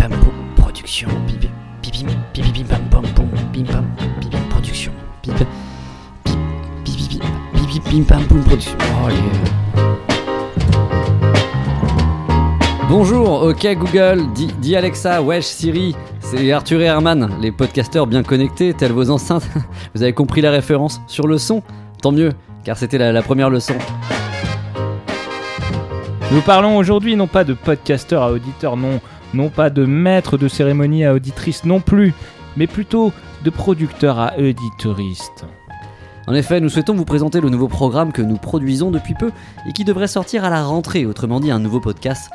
pam production. Bim bim bim bim bim pam pam poum bim pam bim bim production. Bim bim bim bim bim bim bim pam poum production. Oh yeah. Bonjour, ok Google, dis, dis Alexa, wesh Siri, c'est Arthur et Herman, les podcasteurs bien connectés, tels vos enceintes. Vous avez compris la référence sur le son Tant mieux, car c'était la, la première leçon. Nous parlons aujourd'hui non pas de podcasteur à auditeur, non, non pas de maître de cérémonie à auditrice non plus, mais plutôt de producteur à auditeuriste. En effet, nous souhaitons vous présenter le nouveau programme que nous produisons depuis peu et qui devrait sortir à la rentrée, autrement dit un nouveau podcast.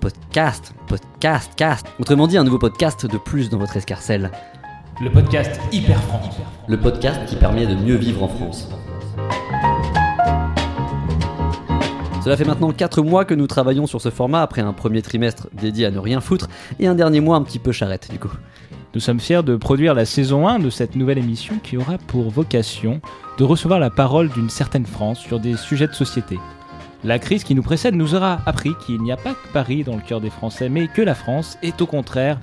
Podcast, podcast, cast. Autrement dit un nouveau podcast de plus dans votre escarcelle. Le podcast Hyper France. Le podcast qui permet de mieux vivre en France. Cela fait maintenant 4 mois que nous travaillons sur ce format après un premier trimestre dédié à ne rien foutre et un dernier mois un petit peu charrette du coup. Nous sommes fiers de produire la saison 1 de cette nouvelle émission qui aura pour vocation de recevoir la parole d'une certaine France sur des sujets de société. La crise qui nous précède nous aura appris qu'il n'y a pas que Paris dans le cœur des Français, mais que la France est au contraire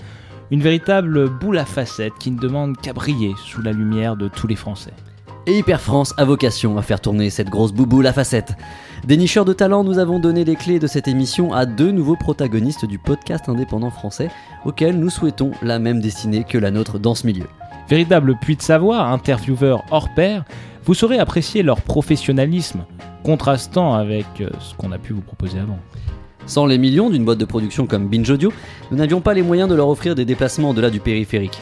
une véritable boule à facettes qui ne demande qu'à briller sous la lumière de tous les Français. Et Hyper France a vocation à faire tourner cette grosse bouboule à facettes. Dénicheurs de talent, nous avons donné les clés de cette émission à deux nouveaux protagonistes du podcast indépendant français, auxquels nous souhaitons la même destinée que la nôtre dans ce milieu. Véritable puits de savoir, intervieweurs hors pair, vous saurez apprécier leur professionnalisme, contrastant avec euh, ce qu'on a pu vous proposer avant. Sans les millions d'une boîte de production comme Binge Audio, nous n'avions pas les moyens de leur offrir des déplacements au-delà du périphérique.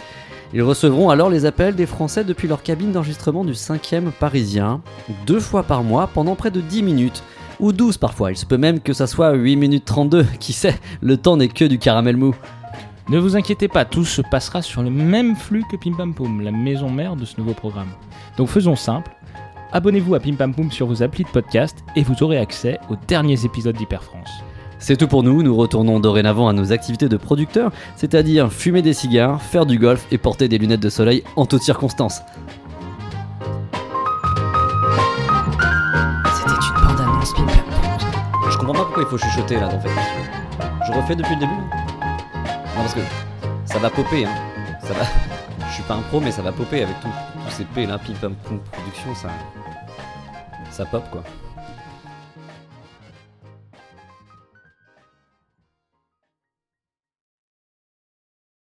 Ils recevront alors les appels des Français depuis leur cabine d'enregistrement du 5e parisien, deux fois par mois pendant près de 10 minutes, ou 12 parfois, il se peut même que ça soit 8 minutes 32, qui sait, le temps n'est que du caramel mou. Ne vous inquiétez pas, tout se passera sur le même flux que Pim Pam Poum, la maison mère de ce nouveau programme. Donc faisons simple, abonnez-vous à Pim Pam Poum sur vos applis de podcast et vous aurez accès aux derniers épisodes d'Hyper France. C'est tout pour nous, nous retournons dorénavant à nos activités de producteurs, c'est-à-dire fumer des cigares, faire du golf et porter des lunettes de soleil en toutes circonstances. C'était une Pam Poum. Je comprends pas pourquoi il faut chuchoter là en fait. Je refais depuis le début Non parce que ça va popper hein. Ça va. Je suis pas un pro mais ça va popper avec tous ces P là, Pim Pam Poum production, ça. Ça pop quoi.